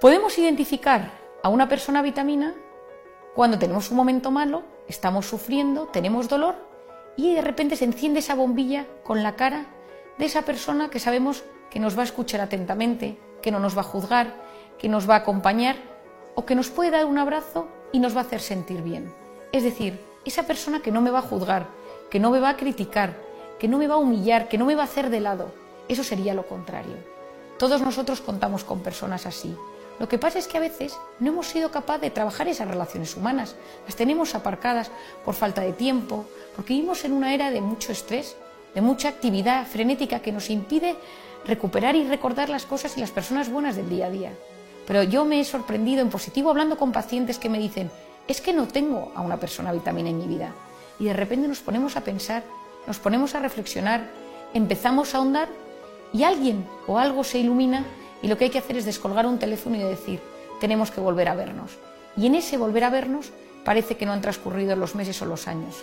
Podemos identificar a una persona vitamina cuando tenemos un momento malo, estamos sufriendo, tenemos dolor y de repente se enciende esa bombilla con la cara de esa persona que sabemos que nos va a escuchar atentamente, que no nos va a juzgar, que nos va a acompañar o que nos puede dar un abrazo y nos va a hacer sentir bien. Es decir, esa persona que no me va a juzgar, que no me va a criticar, que no me va a humillar, que no me va a hacer de lado. Eso sería lo contrario. Todos nosotros contamos con personas así lo que pasa es que a veces no hemos sido capaces de trabajar esas relaciones humanas, las tenemos aparcadas por falta de tiempo, porque vivimos en una era de mucho estrés, de mucha actividad frenética que nos impide recuperar y recordar las cosas y las personas buenas del día a día. Pero yo me he sorprendido en positivo hablando con pacientes que me dicen, es que no tengo a una persona vitamina en mi vida. Y de repente nos ponemos a pensar, nos ponemos a reflexionar, empezamos a ahondar y alguien o algo se ilumina y lo que hay que hacer es descolgar un teléfono y decir, tenemos que volver a vernos. Y en ese volver a vernos parece que no han transcurrido los meses o los años.